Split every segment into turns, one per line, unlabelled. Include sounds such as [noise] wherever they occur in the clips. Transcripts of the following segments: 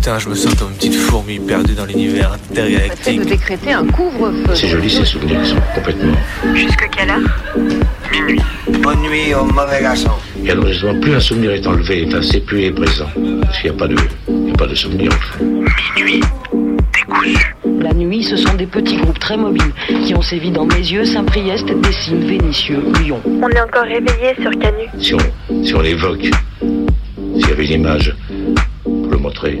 Putain, je me sens comme une petite fourmi perdue dans l'univers intergalactique.
de décréter un couvre-feu.
C'est joli ces souvenirs, ils sont complètement.
Jusque quelle heure?
Minuit.
Bonne nuit au mauvais garçon.
Et alors justement, plus un souvenir est enlevé, enfin, c'est plus il est présent. Parce qu'il n'y a pas de, il y a pas de souvenir en fait.
Minuit. Décousu.
La nuit, ce sont des petits groupes très mobiles qui ont sévi dans Mézieux, Saint-Priest, Dessines, Vénissieux, Lyon.
On est encore réveillé sur Canu.
Si on, si on l'évoque, s'il y avait une image pour le montrer,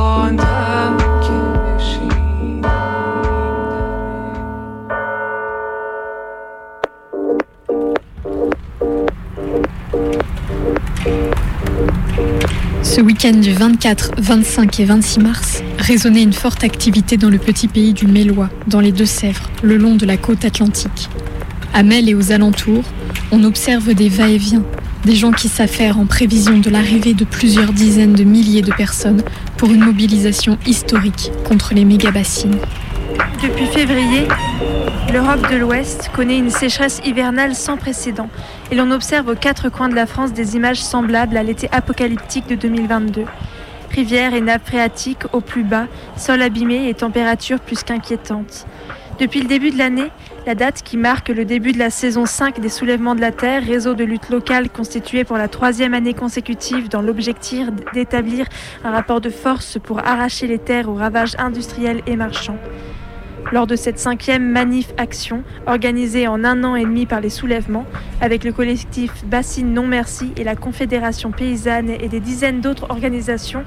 Week-end du 24, 25 et 26 mars, résonnait une forte activité dans le petit pays du Mélois, dans les Deux-Sèvres, le long de la côte atlantique. À Mel et aux alentours, on observe des va-et-vient, des gens qui s'affairent en prévision de l'arrivée de plusieurs dizaines de milliers de personnes pour une mobilisation historique contre les méga-bassines.
Depuis février, l'Europe de l'Ouest connaît une sécheresse hivernale sans précédent et l'on observe aux quatre coins de la France des images semblables à l'été apocalyptique de 2022. Rivières et nappes phréatiques au plus bas, sol abîmé et températures plus qu'inquiétantes. Depuis le début de l'année, la date qui marque le début de la saison 5 des soulèvements de la Terre, réseau de lutte locale constitué pour la troisième année consécutive dans l'objectif d'établir un rapport de force pour arracher les terres aux ravages industriels et marchands. Lors de cette cinquième manif action, organisée en un an et demi par les soulèvements, avec le collectif Bassine Non Merci et la Confédération Paysanne et des dizaines d'autres organisations,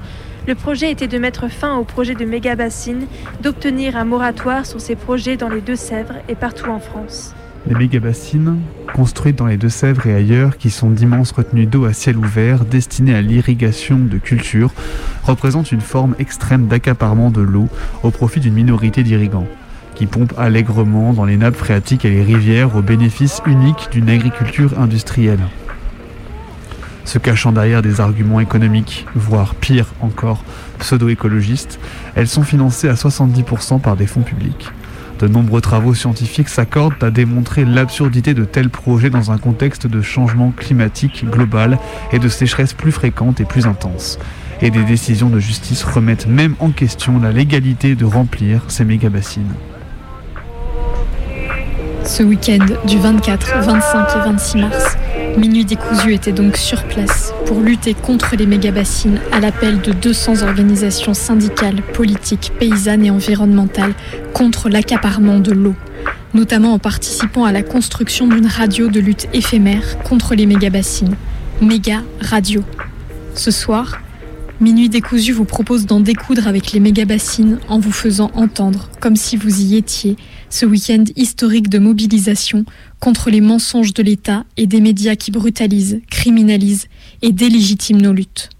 le projet était de mettre fin au projet de méga bassines, d'obtenir un moratoire sur ces projets dans les Deux-Sèvres et partout en France.
Les méga-bassines, construites dans les Deux-Sèvres et ailleurs, qui sont d'immenses retenues d'eau à ciel ouvert destinées à l'irrigation de cultures, représentent une forme extrême d'accaparement de l'eau au profit d'une minorité d'irrigants, qui pompent allègrement dans les nappes phréatiques et les rivières au bénéfice unique d'une agriculture industrielle. Se cachant derrière des arguments économiques, voire pire encore, pseudo-écologistes, elles sont financées à 70% par des fonds publics. De nombreux travaux scientifiques s'accordent à démontrer l'absurdité de tels projets dans un contexte de changement climatique global et de sécheresse plus fréquente et plus intense. Et des décisions de justice remettent même en question la légalité de remplir ces méga-bassines.
Ce week-end du 24, 25 et 26 mars, Minuit décousu était donc sur place pour lutter contre les méga-bassines à l'appel de 200 organisations syndicales, politiques, paysannes et environnementales contre l'accaparement de l'eau, notamment en participant à la construction d'une radio de lutte éphémère contre les méga-bassines. Méga Radio. Ce soir, Minuit décousu vous propose d'en découdre avec les méga-bassines en vous faisant entendre, comme si vous y étiez, ce week-end historique de mobilisation contre les mensonges de l'État et des médias qui brutalisent, criminalisent et délégitiment nos luttes.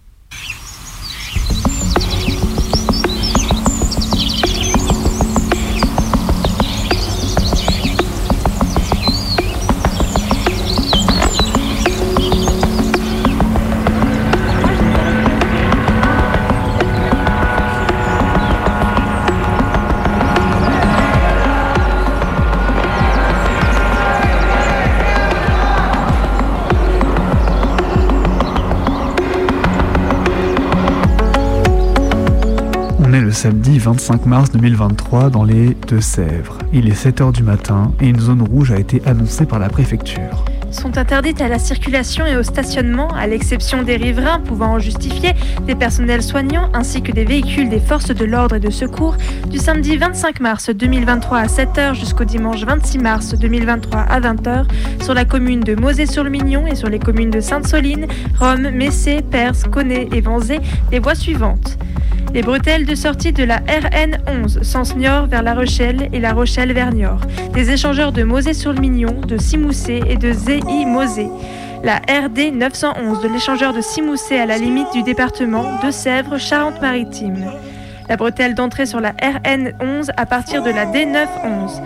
Samedi 25 mars 2023 dans les Deux-Sèvres. Il est 7h du matin et une zone rouge a été annoncée par la préfecture.
sont interdites à la circulation et au stationnement, à l'exception des riverains pouvant en justifier, des personnels soignants ainsi que des véhicules des forces de l'ordre et de secours, du samedi 25 mars 2023 à 7h jusqu'au dimanche 26 mars 2023 à 20h sur la commune de Mosée-sur-le-Mignon et sur les communes de Sainte-Soline, Rome, Messé, Perse, Connay et Vanzé, les voies suivantes. Les bretelles de sortie de la RN 11, sens Niort vers La Rochelle et La Rochelle vers Niort. Des échangeurs de Mosée-sur-le-Mignon, de Simoussé et de ZI-Mosée. La RD 911 de l'échangeur de Simoussé à la limite du département de Sèvres, Charente-Maritime. La bretelle d'entrée sur la RN 11 à partir de la D911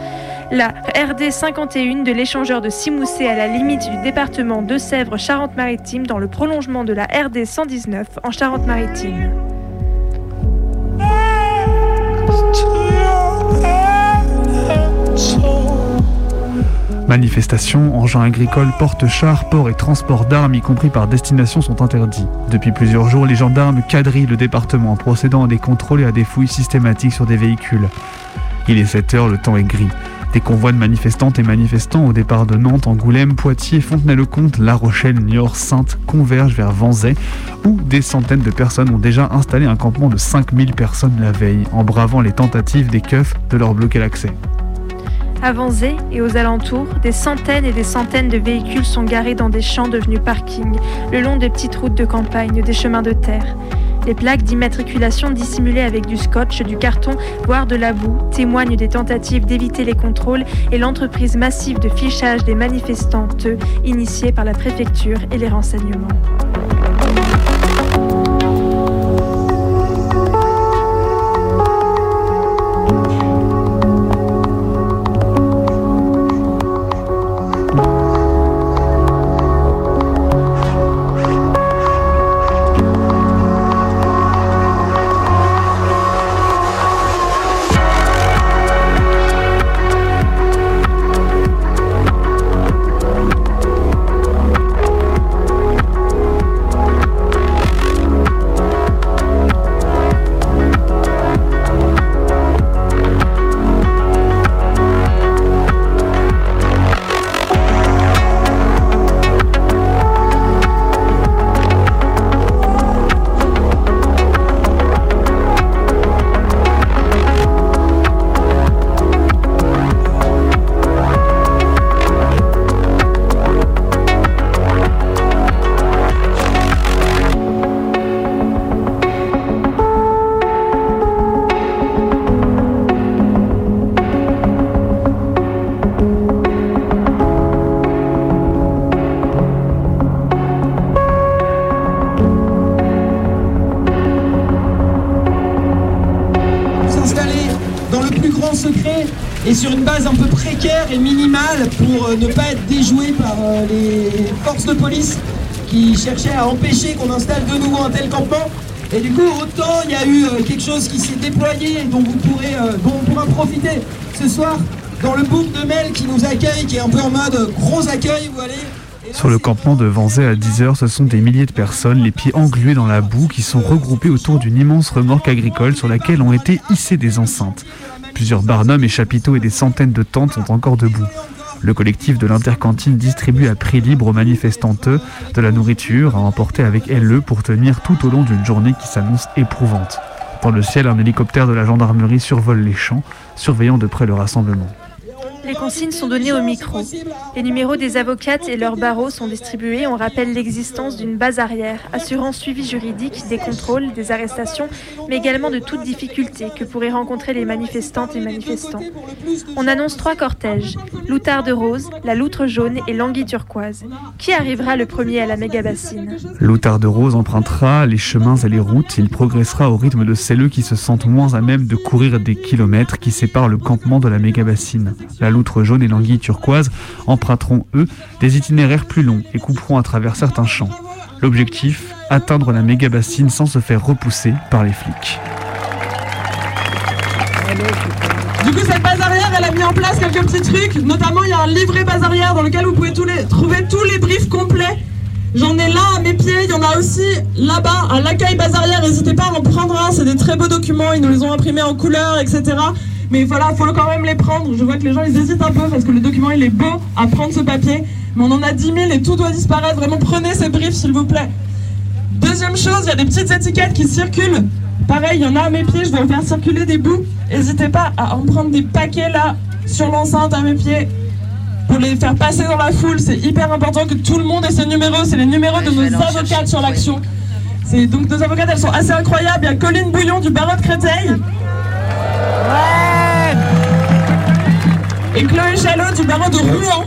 la RD 51 de l'échangeur de Simoussé à la limite du département de Sèvres Charente-Maritime dans le prolongement de la RD 119 en Charente-Maritime.
Manifestations, engins agricoles, porte-chars, ports et transports d'armes, y compris par destination, sont interdits. Depuis plusieurs jours, les gendarmes quadrillent le département en procédant à des contrôles et à des fouilles systématiques sur des véhicules. Il est 7 heures, le temps est gris. Des convois de manifestantes et manifestants au départ de Nantes, Angoulême, Poitiers, Fontenay-le-Comte, La Rochelle, Niort, Sainte convergent vers Vanzay, où des centaines de personnes ont déjà installé un campement de 5000 personnes la veille, en bravant les tentatives des keufs de leur bloquer l'accès.
À Vanzé et aux alentours, des centaines et des centaines de véhicules sont garés dans des champs devenus parkings, le long des petites routes de campagne, des chemins de terre. Les plaques d'immatriculation dissimulées avec du scotch, du carton, voire de la boue, témoignent des tentatives d'éviter les contrôles et l'entreprise massive de fichage des manifestantes initiée par la préfecture et les renseignements.
Et minimale pour euh, ne pas être déjoué par euh, les forces de police qui cherchaient à empêcher qu'on installe de nouveau un tel campement. Et du coup, autant il y a eu euh, quelque chose qui s'est déployé dont vous pourrez, dont on pourra profiter ce soir dans le bourg de Mel qui nous accueille, qui est un peu en mode gros accueil, vous allez.
Sur le campement de Vanzay à 10h, ce sont des milliers de personnes, les pieds englués dans la boue, qui sont regroupées autour d'une immense remorque agricole sur laquelle ont été hissées des enceintes. Plusieurs barnums et chapiteaux et des centaines de tentes sont encore debout. Le collectif de l'intercantine distribue à prix libre aux manifestantes de la nourriture à emporter avec elle pour tenir tout au long d'une journée qui s'annonce éprouvante. Dans le ciel, un hélicoptère de la gendarmerie survole les champs, surveillant de près le rassemblement.
Les consignes sont données au micro. Les numéros des avocates et leurs barreaux sont distribués. On rappelle l'existence d'une base arrière, assurant suivi juridique des contrôles, des arrestations, mais également de toute difficulté que pourraient rencontrer les manifestantes et manifestants. On annonce trois cortèges l'outarde rose, la loutre jaune et l'anguille turquoise. Qui arrivera le premier à la méga bassine?
L'outarde rose empruntera les chemins et les routes. Il progressera au rythme de celles qui se sentent moins à même de courir des kilomètres qui séparent le campement de la méga bassine. Loutre jaune et l'anguille turquoise emprunteront, eux, des itinéraires plus longs et couperont à travers certains champs. L'objectif, atteindre la méga bassine sans se faire repousser par les flics.
Du coup, cette base arrière, elle a mis en place quelques petits trucs. Notamment, il y a un livret base arrière dans lequel vous pouvez trouver tous les briefs complets. J'en ai là à mes pieds, il y en a aussi là-bas à l'accueil base arrière. N'hésitez pas à en prendre un, c'est des très beaux documents, ils nous les ont imprimés en couleur, etc.
Mais voilà, il faut quand même les prendre. Je vois que les gens ils hésitent un peu parce que le document il est beau à prendre ce papier. Mais on en a 10 000 et tout doit disparaître. Vraiment, prenez ces briefs s'il vous plaît. Deuxième chose, il y a des petites étiquettes qui circulent. Pareil, il y en a à mes pieds, je vais en faire circuler des bouts. N'hésitez pas à en prendre des paquets là, sur l'enceinte à mes pieds, pour les faire passer dans la foule. C'est hyper important que tout le monde ait ces numéros. C'est les numéros de nos avocates sur l'action. C'est donc nos avocates, elles sont assez incroyables. Il y a Colline Bouillon du barreau de Créteil. Et Chloé Chalot du barreau de Rouen.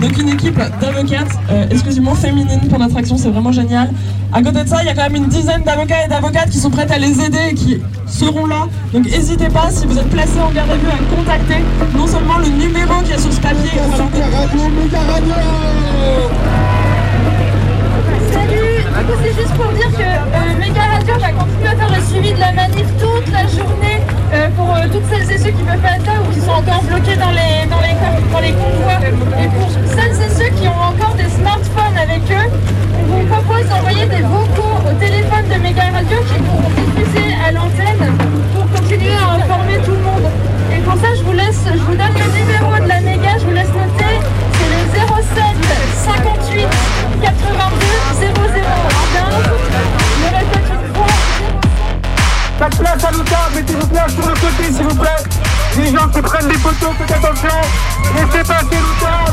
Donc une équipe d'avocates euh, exclusivement féminines pour notre action, c'est vraiment génial. À côté de ça, il y a quand même une dizaine d'avocats et d'avocates qui sont prêtes à les aider et qui seront là. Donc n'hésitez pas, si vous êtes placé en garde à vue, à contacter non seulement le numéro qui est sur ce papier.
Salut c'est juste pour dire que euh, Méga Radio va continuer à faire le suivi de la manif toute la journée euh, pour euh, toutes celles et ceux qui peuvent pas être là ou qui sont encore bloqués dans les, dans les, dans les convois. Et pour celles et ceux qui ont encore des smartphones avec eux, on vous propose d'envoyer des vocaux au téléphone de Méga Radio qui pourront diffuser à l'antenne pour continuer à informer tout le monde. Et pour ça, je vous laisse, je vous donne le numéro de la méga, je vous laisse noter. C'est le 07 58 82 00 15. Je répète une fois.
Pas de place à l'outar, mettez-vous place sur le côté s'il vous plaît. Les gens qui prennent des photos, faites attention. Laissez passer l'outar.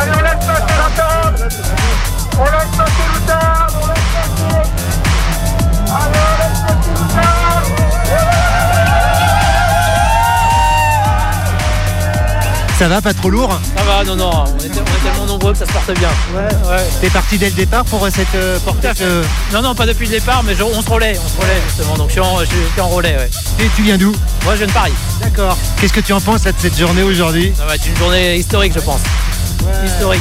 Allez, on laisse passer table. On laisse passer l'outar. On laisse passer.
Ça va, pas trop lourd
Ça va, non, non, on est, on est tellement nombreux que ça se porte bien.
Ouais, ouais. T'es parti dès le départ pour euh, cette euh, portage euh,
Non, non, pas depuis le départ, mais je- on se relaie, on se relaie justement. Donc je suis en, relais, ouais.
Et tu viens d'où
Moi, je viens de Paris.
D'accord. Qu'est-ce que tu en penses là, de cette journée aujourd'hui
Ça va être une journée historique, je pense. Historique.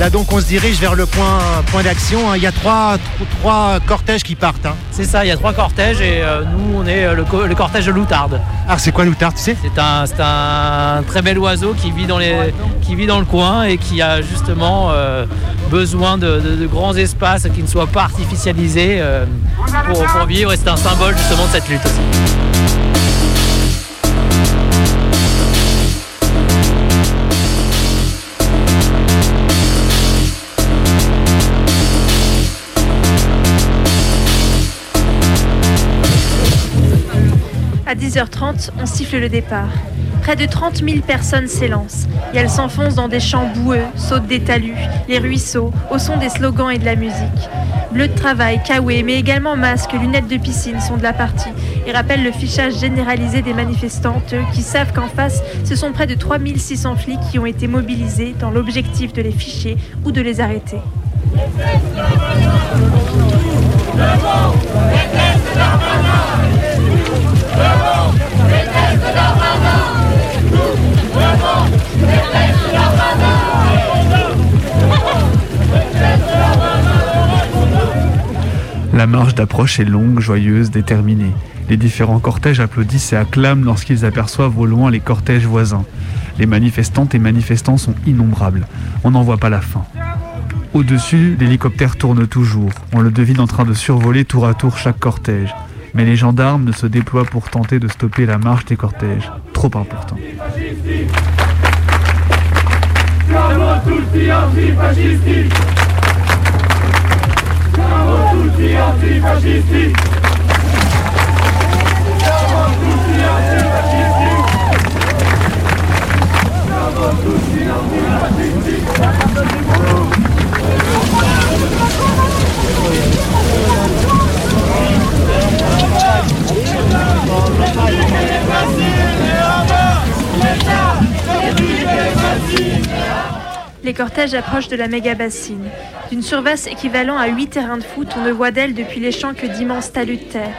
Là donc on se dirige vers le point, point d'action. hein. Il y a trois, tro- trois cortèges qui partent. hein.
C'est ça, il y a trois cortèges et euh, nous, on est euh, le, co- le cortège de l'Outarde.
Ah, c'est quoi l'Outarde, tu sais?
C'est un, c'est un très bel oiseau qui vit dans, les, qui vit dans le coin et qui a justement euh, besoin de, de- de grands espaces qui ne soient pas artificialisés euh, pour, pour vivre et c'est un symbole justement de cette lutte aussi.
10h30, on siffle le départ. Près de 30 000 personnes s'élancent et elles s'enfoncent dans des champs boueux, sautent des talus, les ruisseaux, au son des slogans et de la musique. Bleu de travail, kawaii, mais également masques, lunettes de piscine sont de la partie et rappellent le fichage généralisé des manifestantes qui savent qu'en face, ce sont près de 3600 flics qui ont été mobilisés dans l'objectif de les ficher ou de les arrêter.
La marche d'approche est longue, joyeuse, déterminée. Les différents cortèges applaudissent et acclament lorsqu'ils aperçoivent au loin les cortèges voisins. Les manifestantes et manifestants sont innombrables. On n'en voit pas la fin. Au-dessus, l'hélicoptère tourne toujours. On le devine en train de survoler tour à tour chaque cortège. Mais les gendarmes ne se déploient pour tenter de stopper la marche des cortèges. Trop important.
Les cortèges approchent de la méga bassine. D'une surface équivalent à 8 terrains de foot, on ne voit d'elle depuis les champs que d'immenses talus de terre.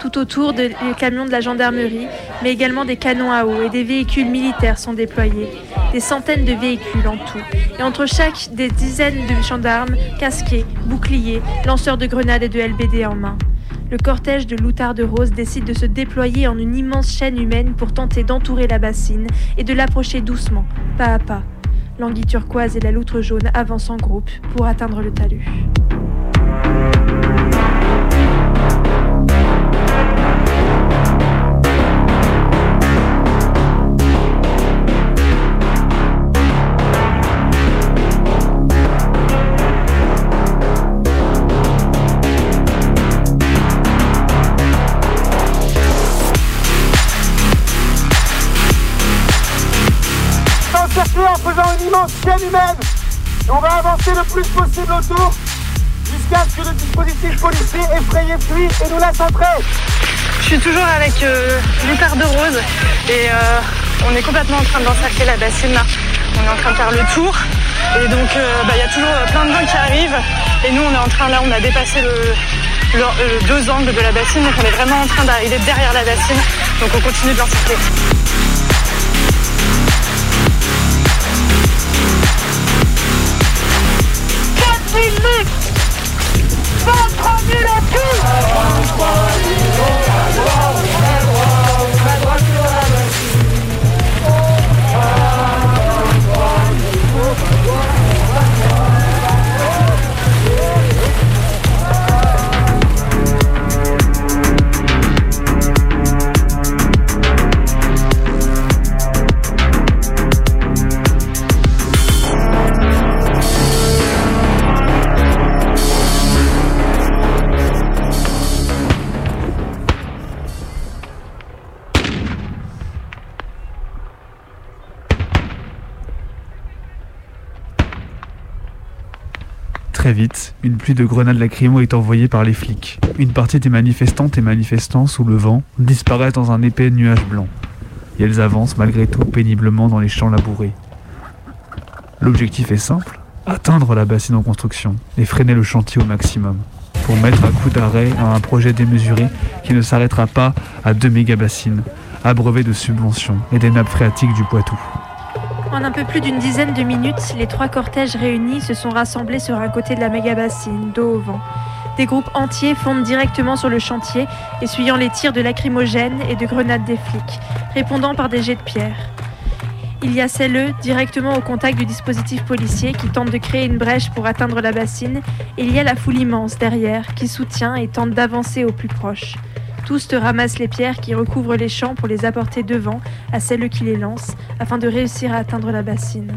Tout autour, de, les camions de la gendarmerie, mais également des canons à eau et des véhicules militaires sont déployés. Des centaines de véhicules en tout. Et entre chaque, des dizaines de gendarmes, casqués, boucliers, lanceurs de grenades et de LBD en main. Le cortège de Loutard de Rose décide de se déployer en une immense chaîne humaine pour tenter d'entourer la bassine et de l'approcher doucement, pas à pas. L'anguille turquoise et la loutre jaune avancent en groupe pour atteindre le talus.
On va avancer le plus possible autour jusqu'à ce que le dispositif policier effrayé fuit et nous laisse entrer.
Je suis toujours avec euh, de Rose et euh, on est complètement en train d'encercler la bassine là. On est en train de faire le tour et donc euh, bah, il y a toujours euh, plein de gens qui arrivent et nous on est en train là, on a dépassé le, le deux angles de la bassine donc on est vraiment en train d'arriver derrière la bassine donc on continue de l'encercler.
23 000 en
Très vite, une pluie de grenades lacrymo est envoyée par les flics. Une partie des manifestantes et manifestants, sous le vent, disparaissent dans un épais nuage blanc. Et elles avancent malgré tout péniblement dans les champs labourés. L'objectif est simple, atteindre la bassine en construction et freiner le chantier au maximum, pour mettre un coup d'arrêt à un projet démesuré qui ne s'arrêtera pas à deux méga-bassines, abreuvées de subventions et des nappes phréatiques du Poitou.
En un peu plus d'une dizaine de minutes, les trois cortèges réunis se sont rassemblés sur un côté de la méga-bassine, dos au vent. Des groupes entiers fondent directement sur le chantier, essuyant les tirs de lacrymogènes et de grenades des flics, répondant par des jets de pierre. Il y a celles directement au contact du dispositif policier qui tente de créer une brèche pour atteindre la bassine, et il y a la foule immense derrière qui soutient et tente d'avancer au plus proche. Tous te ramassent les pierres qui recouvrent les champs pour les apporter devant à celles qui les lancent afin de réussir à atteindre la bassine.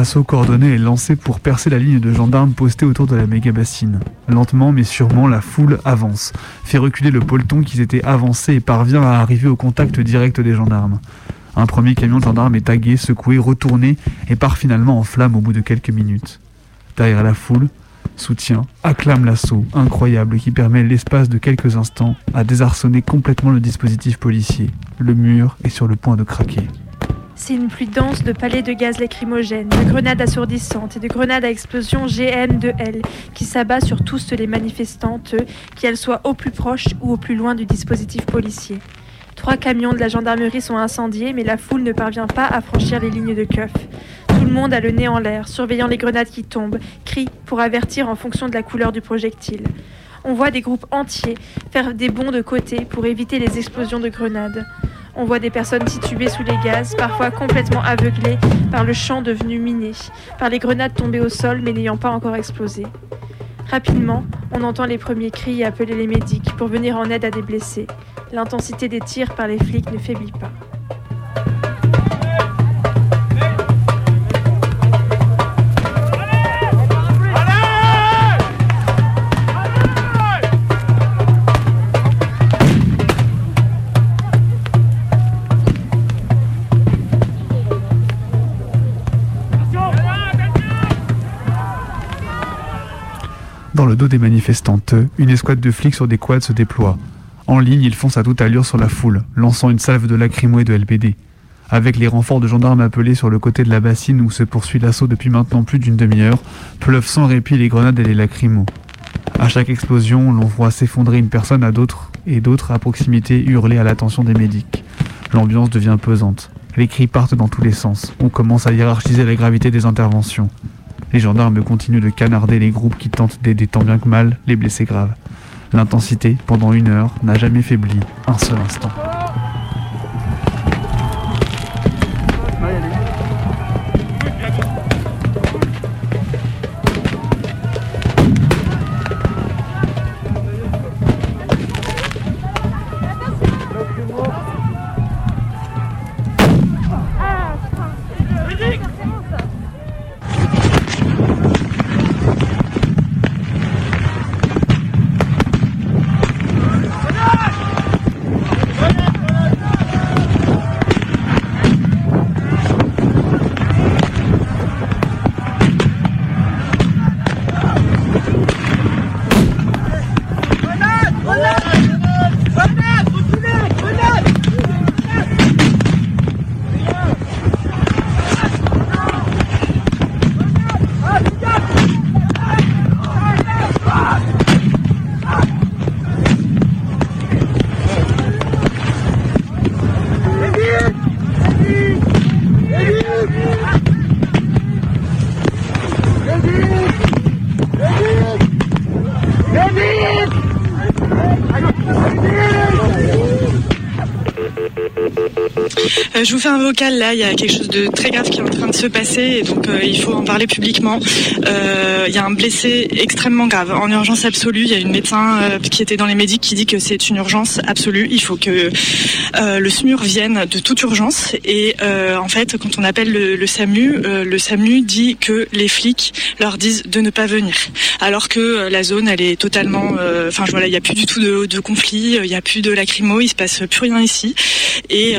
Un assaut coordonné est lancé pour percer la ligne de gendarmes postée autour de la méga bassine. Lentement mais sûrement, la foule avance, fait reculer le peloton qui s'était avancé et parvient à arriver au contact direct des gendarmes. Un premier camion de gendarmes est tagué, secoué, retourné et part finalement en flamme au bout de quelques minutes. Derrière la foule, soutient, acclame l'assaut incroyable qui permet l'espace de quelques instants à désarçonner complètement le dispositif policier. Le mur est sur le point de craquer.
C'est une pluie dense de palais de gaz lacrymogènes, de grenades assourdissantes et de grenades à explosion GM2L qui s'abat sur tous les manifestantes, qu'elles soient au plus proche ou au plus loin du dispositif policier. Trois camions de la gendarmerie sont incendiés, mais la foule ne parvient pas à franchir les lignes de keuf. Tout le monde a le nez en l'air, surveillant les grenades qui tombent, crie pour avertir en fonction de la couleur du projectile. On voit des groupes entiers faire des bonds de côté pour éviter les explosions de grenades. On voit des personnes situées sous les gaz, parfois complètement aveuglées par le champ devenu miné, par les grenades tombées au sol mais n'ayant pas encore explosé. Rapidement, on entend les premiers cris appeler les médics pour venir en aide à des blessés. L'intensité des tirs par les flics ne faiblit pas.
Le dos des manifestantes, une escouade de flics sur des quads se déploie. En ligne, ils foncent à toute allure sur la foule, lançant une salve de lacrymo et de LBD. Avec les renforts de gendarmes appelés sur le côté de la bassine où se poursuit l'assaut depuis maintenant plus d'une demi-heure, pleuvent sans répit les grenades et les lacrymos. À chaque explosion, l'on voit s'effondrer une personne à d'autres et d'autres à proximité hurler à l'attention des médics. L'ambiance devient pesante. Les cris partent dans tous les sens. On commence à hiérarchiser la gravité des interventions. Les gendarmes continuent de canarder les groupes qui tentent d'aider tant bien que mal les blessés graves. L'intensité, pendant une heure, n'a jamais faibli un seul instant.
Euh, je vous fais un vocal là, il y a quelque chose de très grave qui est en train de se passer et donc euh, il faut en parler publiquement. Euh, Il y a un blessé extrêmement grave, en urgence absolue. Il y a une médecin qui était dans les médics qui dit que c'est une urgence absolue. Il faut que le SMUR vienne de toute urgence et en fait quand on appelle le, SAMU, le SAMU dit que les flics leur disent de ne pas venir alors que la zone elle est totalement, enfin voilà, il n'y a plus du tout de, conflit, il n'y a plus de lacrymo, il se passe plus rien ici et,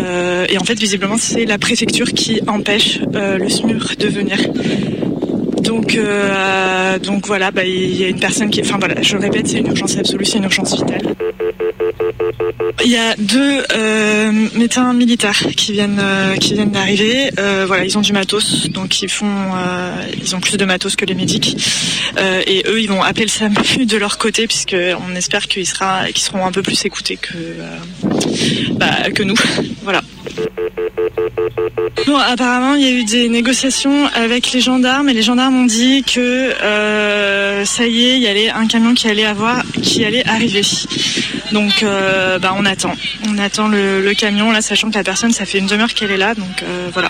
et en fait visiblement c'est la préfecture qui empêche euh, le SMUR de venir. Donc, euh, donc voilà, bah, il y a une personne qui, enfin voilà, je le répète, c'est une urgence absolue, c'est une urgence vitale. Il y a deux euh, médecins militaires qui viennent, euh, qui viennent d'arriver. Euh, voilà, ils ont du matos, donc ils font, euh, ils ont plus de matos que les médics. Euh, et eux, ils vont appeler le SAMU [laughs] de leur côté, puisque on espère qu'ils seront un peu plus écoutés que, euh, bah, que nous. [laughs] voilà. Bon, apparemment, il y a eu des négociations avec les gendarmes et les gendarmes ont dit que euh, ça y est, il y allait un camion qui allait avoir, qui allait arriver. Donc, euh, bah, on attend. On attend le, camion là, sachant que la personne, ça fait une demi-heure qu'elle est là, donc euh, voilà.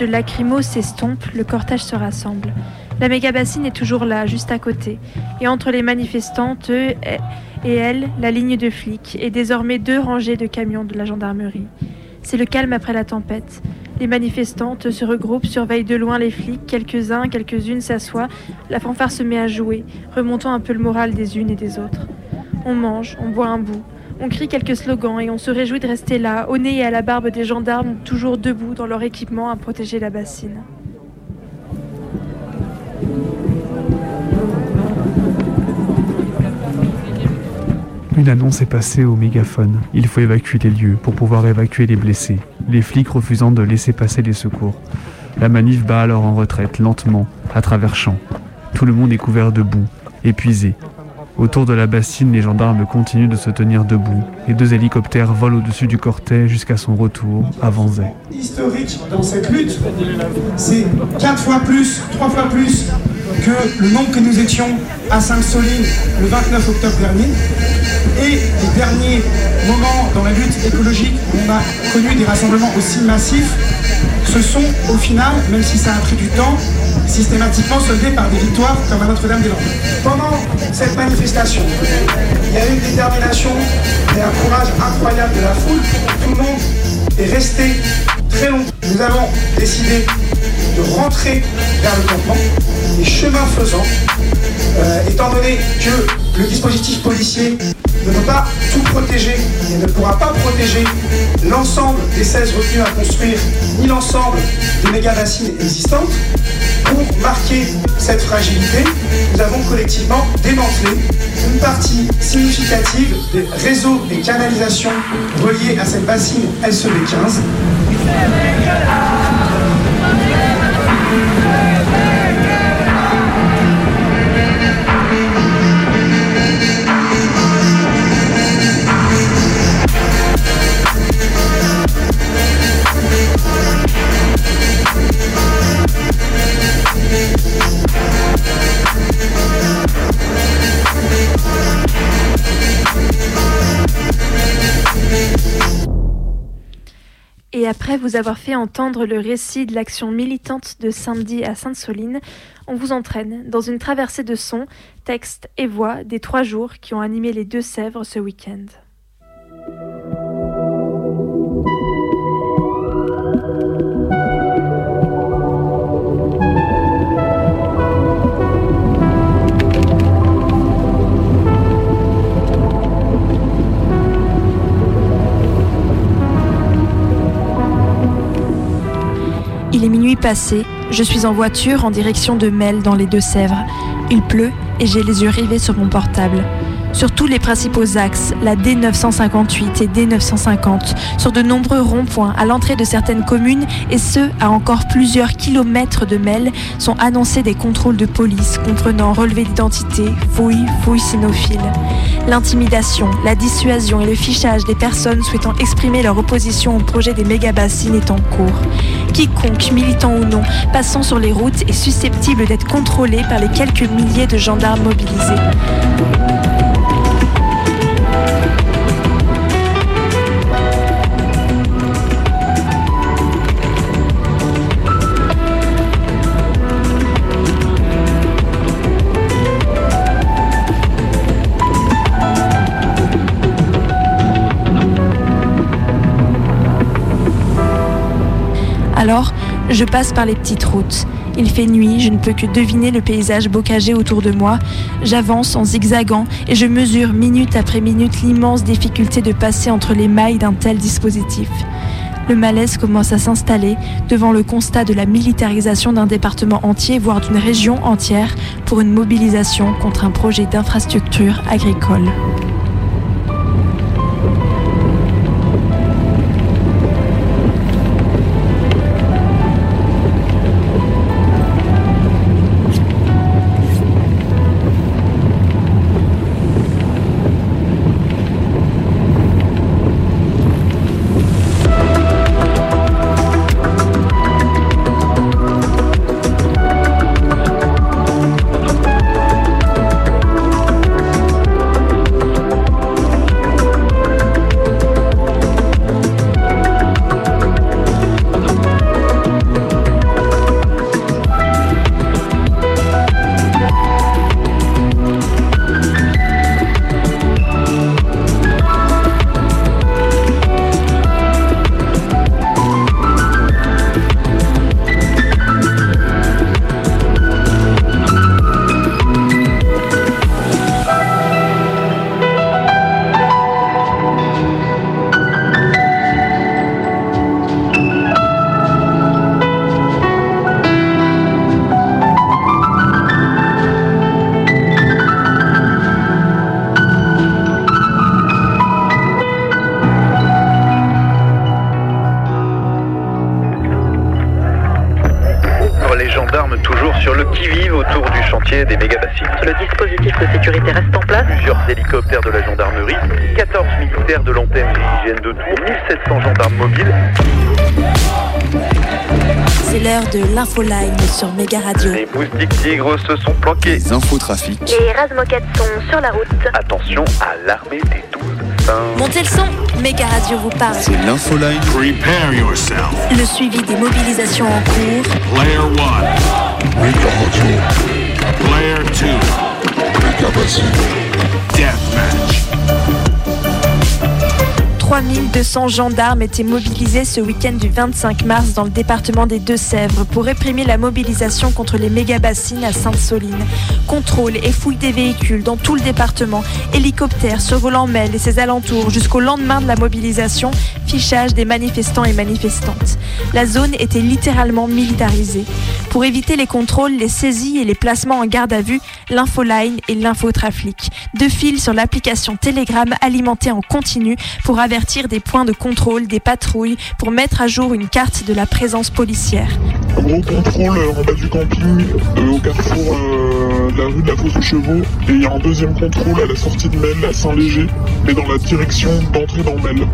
De lacrymo s'estompe, le cortège se rassemble. La méga-bassine est toujours là, juste à côté. Et entre les manifestantes, eux et elle, la ligne de flics et désormais deux rangées de camions de la gendarmerie. C'est le calme après la tempête. Les manifestantes se regroupent, surveillent de loin les flics, quelques-uns, quelques-unes s'assoient, la fanfare se met à jouer, remontant un peu le moral des unes et des autres. On mange, on boit un bout, on crie quelques slogans et on se réjouit de rester là, au nez et à la barbe des gendarmes, toujours debout dans leur équipement à protéger la bassine.
Une annonce est passée au mégaphone. Il faut évacuer les lieux pour pouvoir évacuer les blessés. Les flics refusant de laisser passer les secours. La manif bat alors en retraite, lentement, à travers champs. Tout le monde est couvert de boue, épuisé. Autour de la bassine, les gendarmes continuent de se tenir debout et deux hélicoptères volent au-dessus du cortège jusqu'à son retour à Vanzay.
historique dans cette lutte, c'est quatre fois plus, trois fois plus que le nombre que nous étions à Sainte-Soline le 29 octobre dernier. Et les derniers moments dans la lutte écologique où on a connu des rassemblements aussi massifs, ce sont au final, même si ça a pris du temps, systématiquement soldés par des victoires comme à Notre-Dame-des-Landes. Pendant cette manifestation, il y a eu une détermination et un courage incroyable de la foule. Tout le monde est resté très longtemps. Nous avons décidé de rentrer vers le campement. Et chemin faisant, euh, étant donné que le dispositif policier ne peut pas tout protéger et ne pourra pas protéger l'ensemble des 16 retenues à construire, ni l'ensemble des méga bassines existantes, pour marquer cette fragilité, nous avons collectivement démantelé une partie significative des réseaux et canalisations reliés à cette bassine SEB15. Thank
you. Après vous avoir fait entendre le récit de l'action militante de samedi à Sainte-Soline, on vous entraîne dans une traversée de sons, textes et voix des trois jours qui ont animé les Deux-Sèvres ce week-end. Il est minuit passé, je suis en voiture en direction de Mel dans les Deux-Sèvres. Il pleut et j'ai les yeux rivés sur mon portable. Sur tous les principaux axes, la D958 et D950, sur de nombreux ronds-points à l'entrée de certaines communes et ceux à encore plusieurs kilomètres de Mel, sont annoncés des contrôles de police comprenant relevé d'identité, fouilles, fouilles cynophiles. L'intimidation, la dissuasion et le fichage des personnes souhaitant exprimer leur opposition au projet des méga-bassines est en cours. Quiconque, militant ou non, passant sur les routes est susceptible d'être contrôlé par les quelques milliers de gendarmes mobilisés. Je passe par les petites routes. Il fait nuit, je ne peux que deviner le paysage bocagé autour de moi. J'avance en zigzagant et je mesure minute après minute l'immense difficulté de passer entre les mailles d'un tel dispositif. Le malaise commence à s'installer devant le constat de la militarisation d'un département entier, voire d'une région entière, pour une mobilisation contre un projet d'infrastructure agricole.
Des méga-bassines.
Le dispositif de sécurité reste en place.
Plusieurs hélicoptères de la gendarmerie, 14 militaires de l'antenne de l'hygiène de Tours, 1700 gendarmes mobiles.
C'est l'heure de l'infoline sur Méga Radio.
Les moustiques tigres se sont planqués.
Les infotrafics.
Les razmoquettes sont sur la route.
Attention à l'armée des 12 saints.
Montez le son, Méga Radio vous parle.
C'est l'infoline.
Prepare yourself.
Le suivi des mobilisations en cours.
Player 1.
Méga Radio.
Player 2.
Méga Bassine.
Deathmatch.
3200 gendarmes étaient mobilisés ce week-end du 25 mars dans le département des Deux-Sèvres pour réprimer la mobilisation contre les méga-bassines à Sainte-Soline. Contrôle et fouille des véhicules dans tout le département, hélicoptères survolant Mel et ses alentours jusqu'au lendemain de la mobilisation, fichage des manifestants et manifestantes. La zone était littéralement militarisée. Pour éviter les contrôles, les saisies et les placements en garde à vue, l'infoline et l'infotrafic. Deux fils sur l'application Telegram alimentée en continu pour avertir des points de contrôle, des patrouilles, pour mettre à jour une carte de la présence policière.
Gros contrôle euh, en bas du camping, euh, au carrefour euh, de la rue de la Fosse aux Chevaux. Et il y a un deuxième contrôle à la sortie de Mel, à Saint-Léger, mais dans la direction d'entrer dans Mel,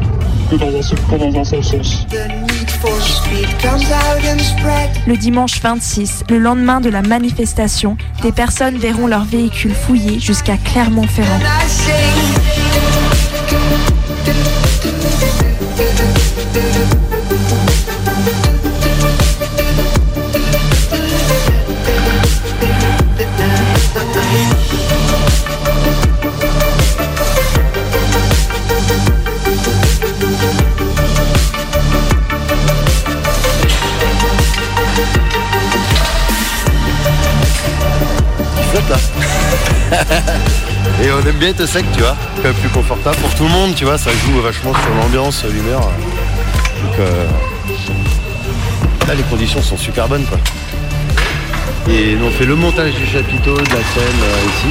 que dans un, seul- dans un seul sens.
Le dimanche 26, le lendemain de la manifestation, des personnes verront leurs véhicules fouillés jusqu'à Clermont-Ferrand.
Là. [laughs] Et on aime bien être sec, tu vois, quand même plus confortable pour tout le monde, tu vois, ça joue vachement sur l'ambiance, l'humeur. Donc euh, là, les conditions sont super bonnes, quoi. Et on fait le montage du chapiteau de la scène euh, ici.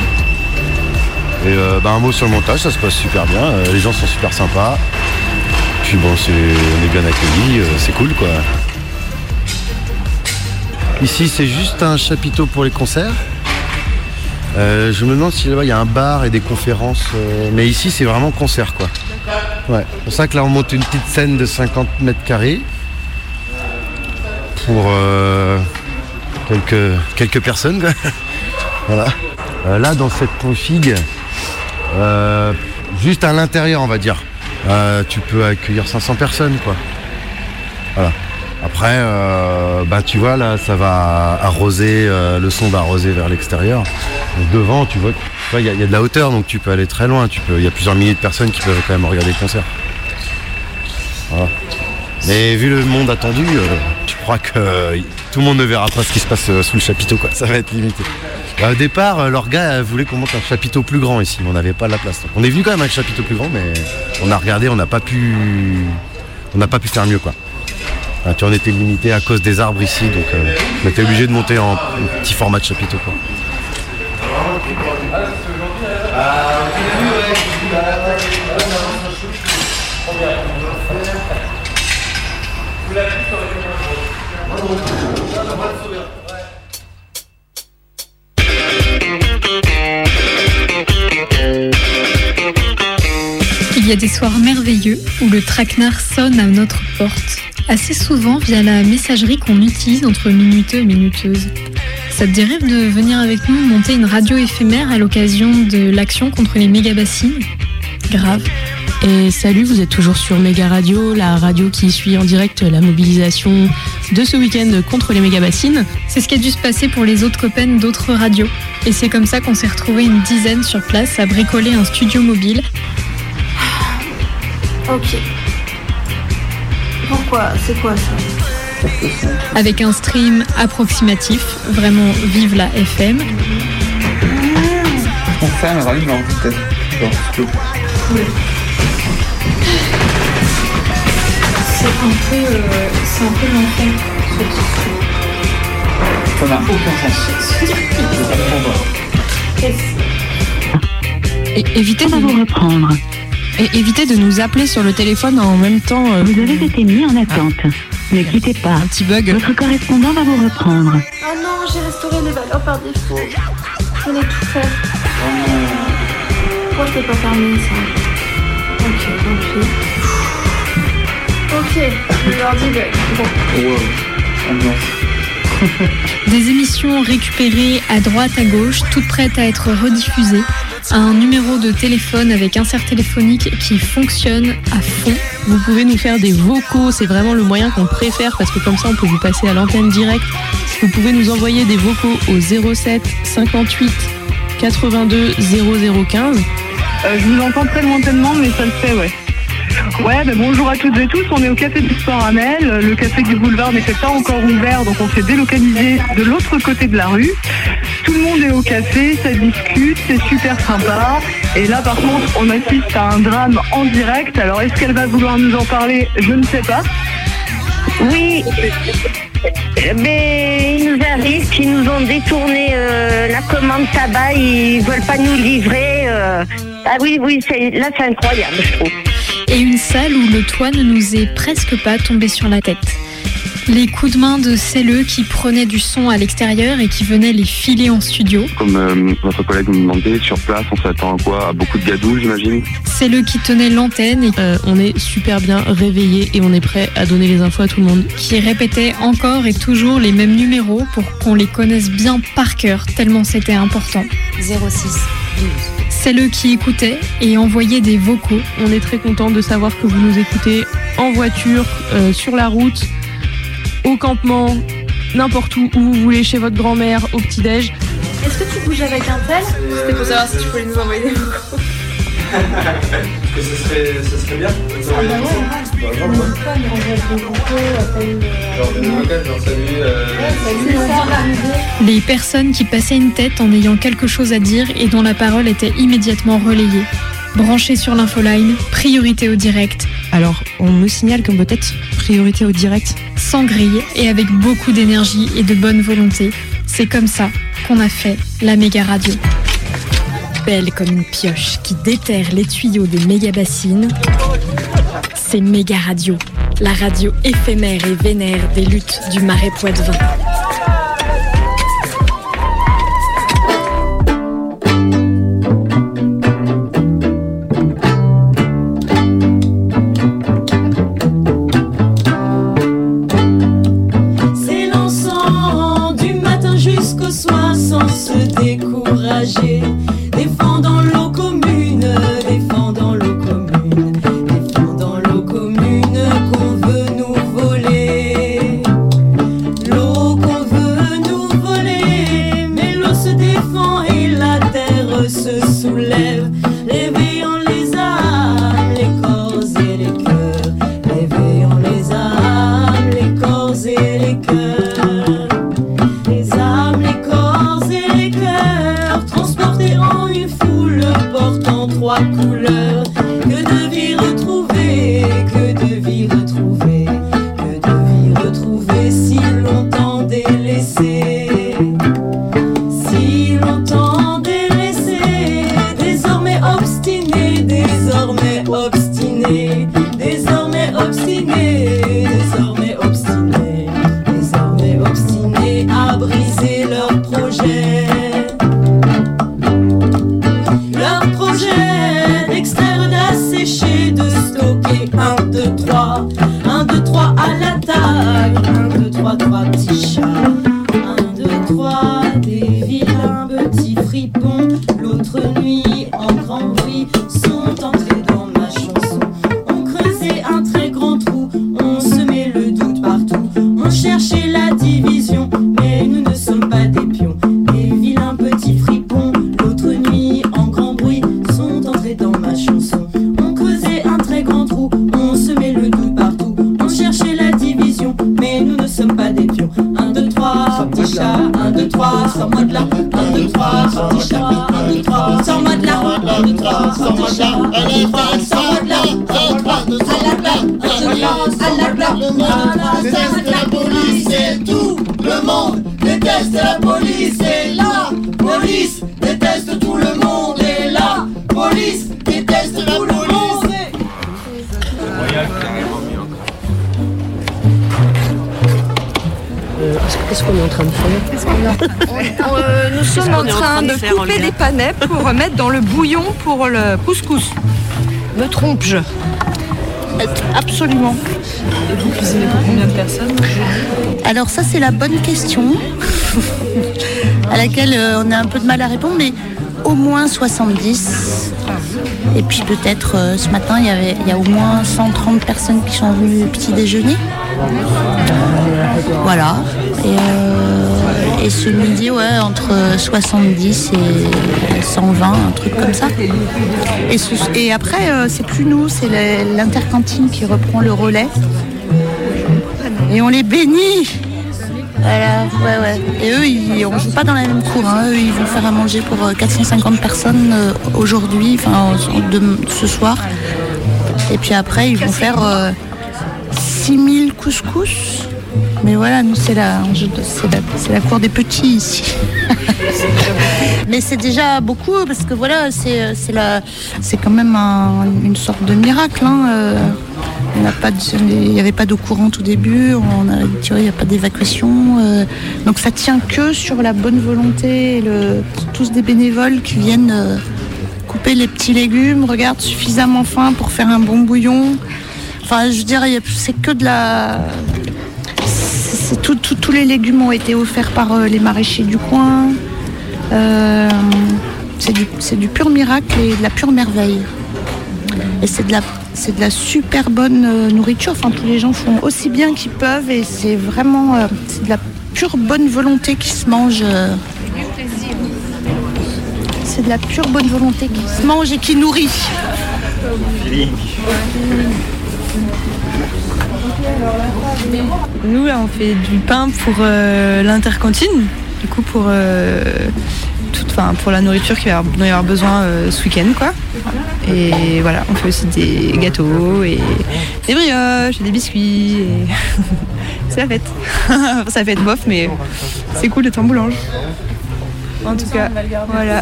Et euh, bah, un mot sur le montage, ça se passe super bien. Les gens sont super sympas. Puis bon, c'est, on est bien accueillis, c'est cool quoi. Ici, c'est juste un chapiteau pour les concerts. Euh, je me demande si là-bas il y a un bar et des conférences. euh, mais ici, c'est vraiment concert quoi. Ouais. C'est pour ça que là, on monte une petite scène de 50 mètres carrés pour euh, quelques, quelques personnes. quoi. [laughs] voilà. Là, dans cette config, juste à l'intérieur, on va dire, tu peux accueillir 500 personnes, quoi. Voilà. Après, bah, tu vois, là, ça va arroser, le son va arroser vers l'extérieur. Devant, tu vois, il y, a- de la hauteur, donc tu peux aller très loin. Il y a plusieurs milliers de personnes qui peuvent quand même regarder le concert. Mais vu le monde attendu, euh, je crois que euh, tout le monde ne verra pas ce qui se passe euh, sous le chapiteau, quoi. Ça va être limité. Bah, au départ, euh, euh, voulait qu'on monte un chapiteau plus grand ici, mais on n'avait pas la place. On est venu quand même avec un chapiteau plus grand, mais on a regardé, on n'a pas pu, on n'a pas pu faire mieux, quoi. Ah, tu en étais limité à cause des arbres ici, donc on était obligé de monter en petit format de chapiteau, quoi.
Il y a des soirs merveilleux où le traquenard sonne à notre porte, assez souvent via la messagerie qu'on utilise entre minuteux et minuteuses. Ça te dirait de venir avec nous monter une radio éphémère à l'occasion de l'action contre les méga-bassines Grave.
Et salut, vous êtes toujours sur Méga Radio, la radio qui suit en direct la mobilisation de ce week-end contre les méga-bassines.
C'est ce qui a dû se passer pour les autres copains d'autres radios. Et c'est comme ça qu'on s'est retrouvés une dizaine sur place à bricoler un studio mobile.
Ok. Pourquoi? C'est quoi ça?
Avec un stream approximatif, vraiment vive la FM. C'est un peu, euh, c'est un peu l'enfer.
Ça n'a aucun sens.
Et évitez de vous reprendre. Et évitez de nous appeler sur le téléphone en même temps. euh,
Vous avez été mis en attente. Ne quittez pas. Un
petit bug.
Votre correspondant va vous reprendre.
Ah non, j'ai restauré les valeurs par défaut. Je venais tout faire. Pourquoi je peux pas fermer ça Ok, pis. Ok, le ordi bug. Bon.
Wow. Ambiance. [laughs]
Des émissions récupérées à droite à gauche, toutes prêtes à être rediffusées. Un numéro de téléphone avec insert téléphonique qui fonctionne à fond.
Vous pouvez nous faire des vocaux, c'est vraiment le moyen qu'on préfère parce que comme ça on peut vous passer à l'antenne directe. Vous pouvez nous envoyer des vocaux au 07 58 82 0015.
Euh, je vous entends très lointainement, mais ça le fait, ouais. Ouais, ben bonjour à toutes et tous. On est au Café du Sport à. Le Café du Boulevard n'était pas encore ouvert, donc on s'est délocalisé de l'autre côté de la rue. Tout le monde est au café, ça discute, c'est super sympa. Et là, par contre, on assiste à un drame en direct. Alors, est-ce qu'elle va vouloir nous en parler Je ne sais pas.
Oui, mais il nous arrive qu'ils nous ont détourné euh, la commande tabac, ils veulent pas nous livrer. euh. Ah oui, oui, c'est- là c'est incroyable, je trouve.
Et une salle où le toit ne nous est presque pas tombé sur la tête. Les coups de main de celleux qui prenaient du son à l'extérieur et qui venaient les filer en studio.
Comme euh, votre collègue nous demandait, sur place, on s'attend à quoi? À beaucoup de gadou, j'imagine?
Celleux qui tenaient l'antenne et
Euh, on est super bien réveillés et on est prêt à donner les infos à tout le monde.
qui répétaient encore et toujours les mêmes numéros pour qu'on les connaisse bien par cœur, tellement c'était important.
06 12.
Celleux qui écoutaient et envoyaient des vocaux.
On est très content de savoir que vous nous écoutez en voiture, euh, sur la route, au campement, n'importe où, où vous voulez, chez votre grand-mère, au petit-déj.
Est-ce que tu bouges avec un tel C'était pour savoir si tu pouvais nous envoyer des vocaux.
que ce serait, ce serait bien
Ah bah ouais,
genre
Les personnes qui passaient une tête en ayant quelque chose à dire et dont la parole était immédiatement relayée. Branchés sur l'infoline, priorité au direct.
Alors, on me signale que peut-être priorité au direct.
Sans grille et avec beaucoup d'énergie et de bonne volonté. C'est comme ça qu'on a fait la méga radio. belle comme une pioche, qui déterre les tuyaux des méga-bassines, c'est Méga Radio, la radio éphémère et vénère des luttes du marais poitevin.
Trois couleurs.
Pour le couscous. Me trompe-je
Absolument.
Et vous cuisinez pour combien de personnes
Alors ça c'est la bonne question [laughs] à laquelle euh, on a un peu de mal à répondre, mais au moins 70. Et puis peut-être euh, ce matin il y, avait, il y a au moins 130 personnes qui sont venues petit déjeuner. Voilà. Et, euh, et ce midi, ouais, entre 70 et 120, un truc comme ça. Et, après, euh, c'est plus nous, c'est l'intercantine qui reprend le relais. Et on les bénit Voilà, ouais, ouais. Et eux, ils, on joue pas dans la même cour. hein. Eux, ils vont faire à manger pour euh, 450 personnes euh, aujourd'hui, enfin ce soir. Et puis après, ils vont faire euh, 6000 couscous. Mais voilà, nous, c'est la, la, c'est la cour des petits ici. [laughs] Mais c'est déjà beaucoup parce que voilà, c'est quand même un- une sorte de miracle. hein, euh. Il n'y avait pas d'eau courante au début, on a il n'y a pas d'évacuation. euh. donc ça tient que sur la bonne volonté, et le, tous des bénévoles qui viennent euh, couper les petits légumes, regarde, suffisamment fin pour faire un bon bouillon. Enfin, je veux dire, c'est que de la. Tout- tout- tous les légumes ont été offerts par euh, les maraîchers du coin. Euh, c'est du, du pur miracle et de la pure merveille. Et c'est de la, c'est de la super bonne euh, nourriture. Enfin, tous les gens font aussi bien qu'ils peuvent et c'est vraiment, de la pure bonne volonté qui se mange. c'est de la pure bonne volonté qui se mange et qui nourrit.
Nous, là, on fait du pain pour euh, l'intercantine, du coup, pour, euh, toute, pour la nourriture qu'il va y avoir- besoin euh, ce week-end, quoi. Et voilà, on fait aussi des gâteaux et des brioches et des biscuits. [laughs] c'est la fête. [laughs] ça va être bof, mais c'est cool d'être en boulange. En tout cas, voilà.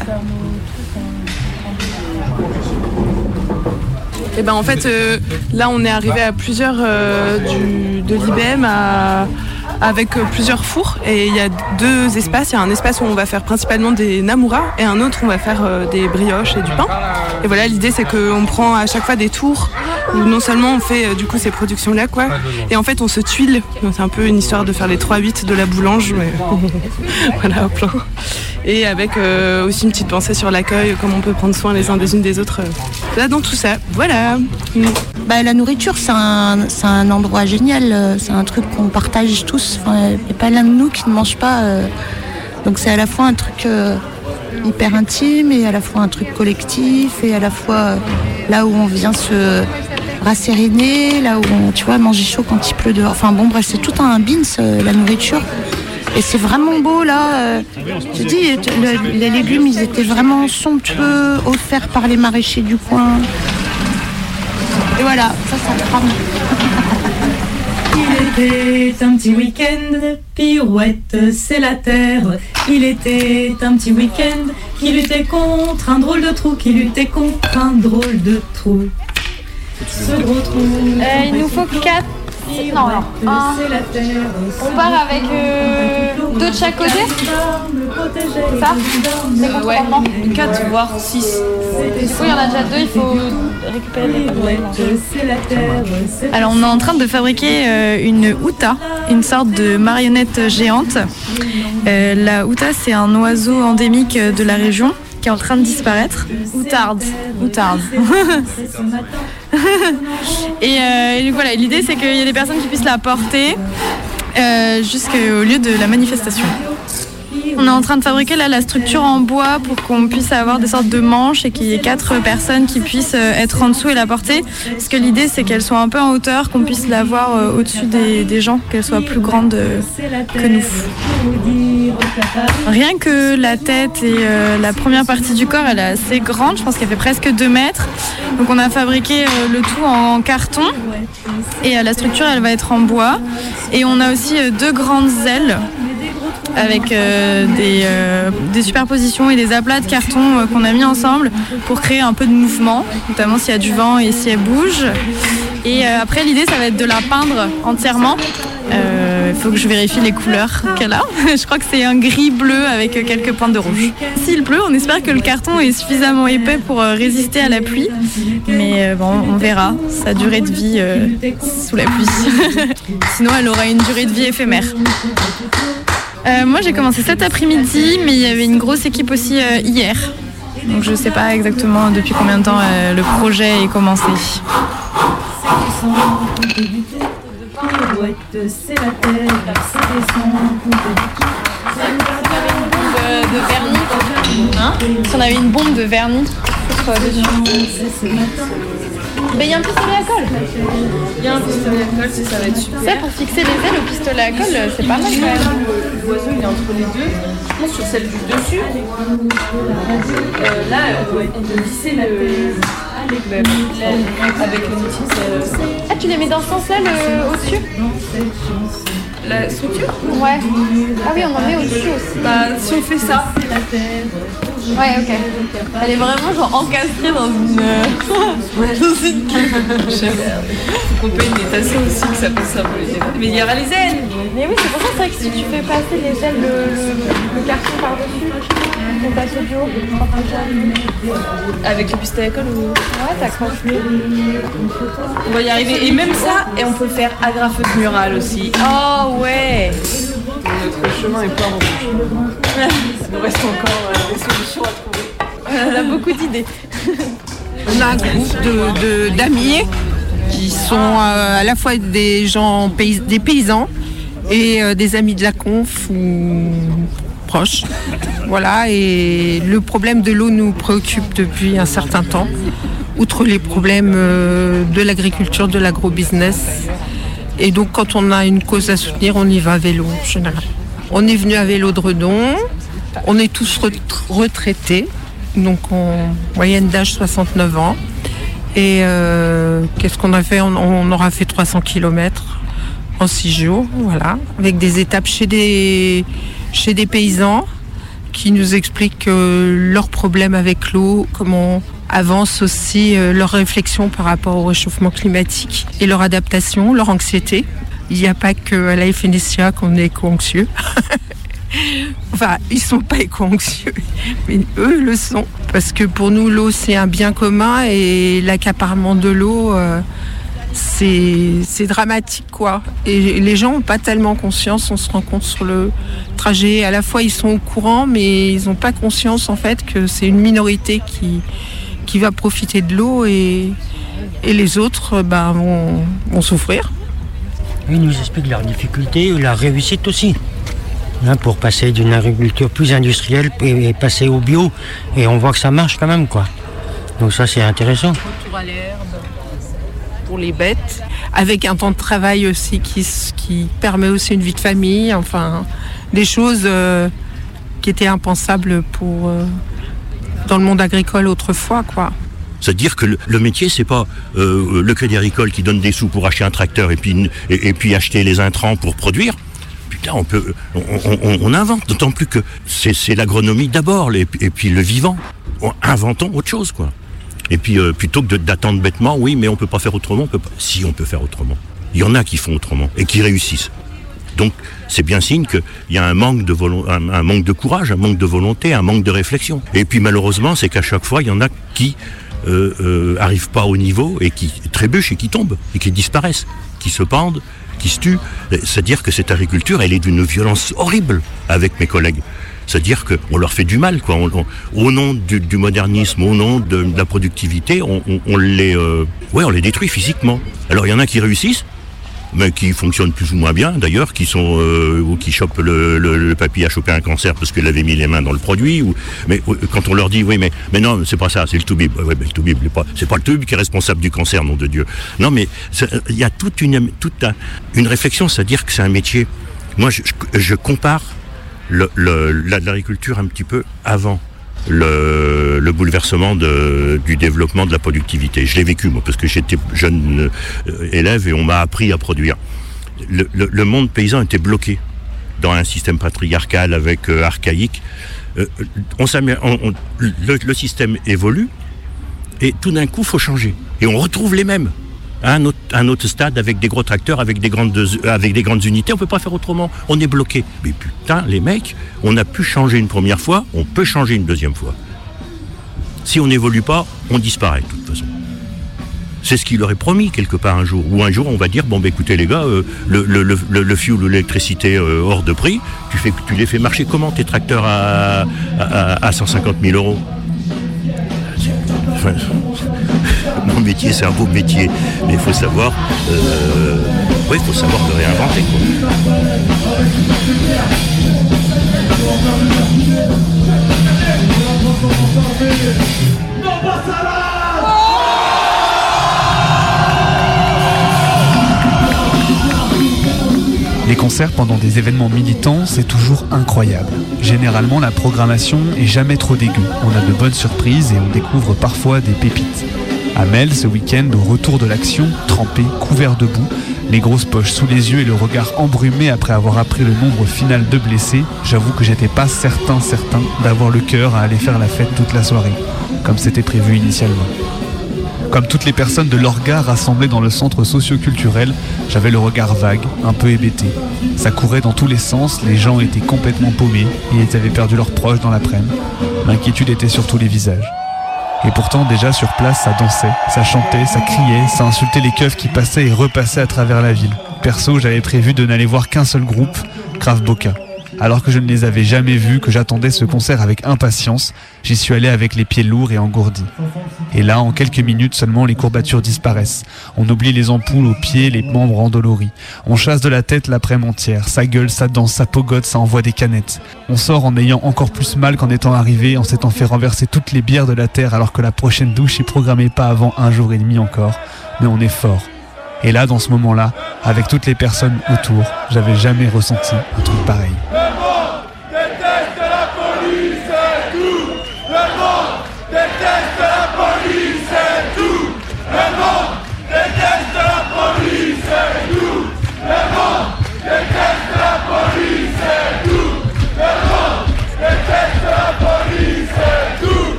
Et ben en fait, euh, là, on est arrivé à plusieurs euh, de l'IBM avec euh, plusieurs fours et il y a deux espaces. Il y a un espace où on va faire principalement des namuras et un autre où on va faire des brioches et du pain. Et voilà, l'idée c'est qu'on prend à chaque fois des tours où non seulement on fait du coup ces productions-là, quoi, et en fait on se tuile. C'est un peu une histoire de faire les 3-8 de la boulange, mais [laughs] voilà, au. Et avec euh, aussi une petite pensée sur l'accueil, comment on peut prendre soin les uns des unes des autres. euh, Là, dans tout ça, voilà.
Bah, la nourriture, c'est un, un endroit génial. euh, C'est un truc qu'on partage tous. Enfin, Il n'y a pas l'un de nous qui ne mange pas. Donc c'est à la fois un truc hyper intime et à la fois un truc collectif et à la fois là où on vient se rasséréner, là où on, tu vois, manger chaud quand il pleut dehors. Enfin bon, bref, c'est tout un bins, la nourriture. Et c'est vraiment beau là. euh, je te dis, le- les légumes, ils étaient vraiment somptueux, offerts par les maraîchers du coin. Et voilà, ça, ça me crame. [laughs]
Il était un petit week-end, pirouette, c'est la terre. Il était un petit week-end qui luttait contre un drôle de trou, qui luttait contre un drôle de trou. Ce gros trou.
Euh, il nous faut 4. Non, un.
Terre.
On part avec euh, deux de chaque côté C'est ça C'est contre
Ouais,
commandement
4 voire 6.
Du coup, il y en a déjà deux, il faut récupérer les
C'est la terre. c'est
Alors on est en train de fabriquer euh, une outa, une sorte de marionnette géante. Euh, la outa c'est un oiseau endémique de la région qui est en train de disparaître. Outarde. Outarde. [laughs] et, euh, et donc voilà, l'idée c'est qu'il y ait des personnes qui puissent la porter euh, jusqu'au lieu de la manifestation. On est en train de fabriquer là la structure en bois pour qu'on puisse avoir des sortes de manches et qu'il y ait quatre personnes qui puissent euh, être en dessous et la porter. Parce que l'idée c'est qu'elle soit un peu en hauteur, qu'on puisse la voir au-dessus des, des gens, qu'elle soit plus grande que nous. Rien que la tête et euh, la première partie du corps, elle est assez grande, je pense qu'elle fait presque 2 mètres. Donc on a fabriqué euh, le tout en carton et la structure elle va être en bois. Et on a aussi euh, deux grandes ailes avec des, superpositions et des aplats de carton qu'on a mis ensemble pour créer un peu de mouvement, notamment s'il y a du vent et si elle bouge. Et après l'idée ça va être de la peindre entièrement. Il faut que je vérifie les couleurs qu'elle a. [laughs] je crois que c'est un gris bleu avec euh, quelques pointes de rouge. S'il pleut, on espère que le carton est suffisamment épais pour euh, résister à la pluie. Mais euh, bon, on verra sa durée de vie euh, sous la pluie. [laughs] Sinon, elle aura une durée de vie éphémère. Euh, moi, j'ai commencé cet après-midi, mais il y avait une grosse équipe aussi euh, hier. Donc, je sais pas exactement depuis combien de temps euh, le projet est commencé.
Pirouette, c'est la terre, ça descend.
de, de vernis. Hein? Si on avait une bombe de vernis, dessus. Mais il y a un pistolet à colle.
Il y a un pistolet à colle, ça va être super.
Ça, pour fixer les ailes au pistolet à colle, c'est pas mal quand même.
L'oiseau, il est entre les deux. Je pense sur celle du dessus. Euh, là, on peut, on peut avec le outil. c'est-
Ah, tu les mets dans ce sens-là le- au-dessus
La structure?
Ouais. Ah oui, on en met au-dessus aussi.
Bah, si on fait ça,
Ouais, ok. Elle est vraiment genre encastrée dans une. [laughs]
dans une Faut qu'on paye des aussi, que ça peut symboliser. Mais il y aura les ailes
Mais oui, c'est pour ça c'est vrai que si tu fais passer les ailes, le, carton par-dessus, ton tasseau du haut,
Avec le pistolet à colle ou...
Ouais, t'accroches.
On va y arriver. Et même ça, et on peut faire agrafeuse murale aussi.
Oh ouais
Notre chemin est pas en rouge. Il nous reste encore euh, des solutions à trouver.
On a beaucoup d'idées.
On a un groupe de- de- d'amis qui sont euh, à la fois des gens des paysans et euh, des amis de la conf ou proches. Voilà, et le problème de l'eau nous préoccupe depuis un certain temps. Outre les problèmes de l'agriculture, de l'agrobusiness. Et donc quand on a une cause à soutenir, on y va à vélo en général. On est venu à vélo de Redon, on est tous ret- retraités, donc en moyenne d'âge 69 ans. Et euh, qu'est-ce qu'on a fait? On, on aura fait 300 km en 6 jours, voilà, avec des étapes chez des, chez des paysans qui nous expliquent euh, leurs problèmes avec l'eau, comment avancent aussi euh, leur réflexion par rapport au réchauffement climatique et leur adaptation, leur anxiété. Il n'y a pas que à la FNSIA qu'on est éco-anxieux. [laughs] enfin, ils sont pas éco-anxieux, mais eux le sont. Parce que pour nous, l'eau, c'est un bien commun et l'accaparement de l'eau, euh, c'est c'est dramatique, quoi. Et les gens n'ont pas tellement conscience, on se rend compte sur le trajet. À la fois, ils sont au courant, mais ils n'ont pas conscience, en fait, que c'est une minorité qui, qui va profiter de l'eau et, et les autres ben, vont, vont souffrir.
Ils nous expliquent leurs difficultés et la réussite aussi. Hein, pour passer d'une agriculture plus industrielle et, et passer au bio. Et on voit que ça marche quand même, quoi. Donc ça, c'est intéressant.
Retour à l'herbe pour les bêtes, avec un temps de travail aussi qui, qui permet aussi une vie de famille, enfin des choses euh, qui étaient impensables pour euh, dans le monde agricole autrefois, quoi.
C'est-à-dire que le, métier, c'est pas euh, le crédit agricole qui donne des sous pour acheter un tracteur et puis, et, puis acheter les intrants pour produire. Putain, on peut, on, invente. D'autant plus que c'est l'agronomie d'abord, et puis le vivant. En- Inventons autre chose, quoi. Et puis euh, plutôt que d'attendre bêtement, oui, mais on peut pas faire autrement. Peut pas. Si on peut faire autrement. Il y en a qui font autrement et qui réussissent. Donc c'est bien signe qu'il y a un manque de courage, un manque de volonté, un manque de réflexion. Et puis malheureusement, c'est qu'à chaque fois, il y en a qui euh, euh, arrivent pas au niveau et qui trébuchent et qui tombent et qui disparaissent, qui se pendent, qui se tuent. C'est-à-dire que cette agriculture, elle est d'une violence horrible avec mes collègues. C'est-à-dire qu'on leur fait du mal, quoi. Au nom du, modernisme, au nom de, la productivité, euh, on les détruit physiquement. Alors il y en a qui réussissent, mais qui fonctionnent plus ou moins bien d'ailleurs, qui sont euh, ou qui chopent le, le, le papy a chopé un cancer parce qu'elle avait mis les mains dans le produit. Ou, mais quand on leur dit oui, mais mais non, c'est pas ça, c'est le toubib. Ouais, mais le pas, c'est pas le toubib qui est responsable du cancer, nom de Dieu. Non, mais il y a toute une toute un- une réflexion, c'est-à-dire que c'est un métier. Moi, je, je- compare l'agriculture un petit peu avant le, le bouleversement du développement de la productivité. Je l'ai vécu, moi, parce que j'étais jeune euh, élève et on m'a appris à produire. Le, monde paysan était bloqué dans un système patriarcal avec euh, archaïque. Euh, le, le système évolue et tout d'un coup, faut changer. Et on retrouve les mêmes un autre, stade avec des gros tracteurs, avec des grandes, grandes unités. On peut pas faire autrement. On est bloqué. Mais putain, les mecs, on a pu changer une première fois, on peut changer une deuxième fois. Si on n'évolue pas, on disparaît de toute façon. C'est ce qu'il leur est promis quelque part un jour. Ou un jour, on va dire bon, bah, écoutez les gars, euh, le, fuel ou l'électricité euh, hors de prix, tu, les fais marcher comment tes tracteurs à, à, à 150 000 euros? Mon métier, c'est un beau métier, mais il faut savoir, euh, il faut savoir le réinventer.
Les concerts pendant des événements militants, c'est toujours incroyable. Généralement, la programmation est jamais trop dégueu. On a de bonnes surprises et on découvre parfois des pépites. À ce week-end, au retour de l'action, trempé, couvert de boue, les grosses poches sous les yeux et le regard embrumé après avoir appris le nombre final de blessés, j'avoue que j'étais pas certain, certain d'avoir le cœur à aller faire la fête toute la soirée, comme c'était prévu initialement. Comme toutes les personnes de l'Orga rassemblées dans le centre socio-culturel, j'avais le regard vague, un peu hébété. Ça courait dans tous les sens, les gens étaient complètement paumés et ils avaient perdu leurs proches dans l'après-midi. L'inquiétude était sur tous les visages. Et pourtant, déjà sur place, ça dansait, ça chantait, ça criait, ça insultait les keufs qui passaient et repassaient à travers la ville. Perso, j'avais prévu de n'aller voir qu'un seul groupe, Krav Boca. Alors que je ne les avais jamais vus, que j'attendais ce concert avec impatience, j'y suis allé avec les pieds lourds et engourdis. Et là, en quelques minutes seulement, les courbatures disparaissent. On oublie les ampoules aux pieds, les membres endoloris. On chasse de la tête l'après-midi entière. Ça gueule, ça danse, ça pogote, ça envoie des canettes. On sort en ayant encore plus mal qu'en étant arrivé, en s'étant fait renverser toutes les bières de la terre alors que la prochaine douche est programmée pas avant un jour et demi encore. Mais on est fort. Et là, dans ce moment-là, avec toutes les personnes autour, j'avais jamais ressenti un truc pareil.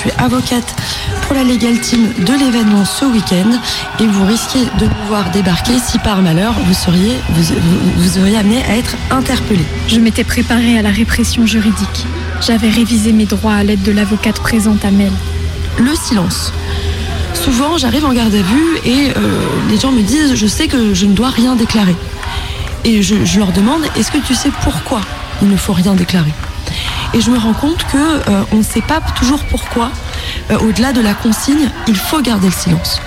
Suis avocate pour la Legal Team de l'événement ce week-end et vous risquez de nous voir débarquer si par malheur vous seriez, vous, vous, amené à être interpellé.
Je m'étais préparée à la répression juridique. J'avais révisé mes droits à l'aide de l'avocate présente à Mel.
Le silence. Souvent, j'arrive en garde à vue et euh, les gens me disent Je sais que je ne dois rien déclarer. Et je, je leur demande Est-ce que tu sais pourquoi il ne faut rien déclarer? Et je me rends compte que euh, on ne sait pas toujours pourquoi, euh, au-delà de la consigne, il faut garder le silence.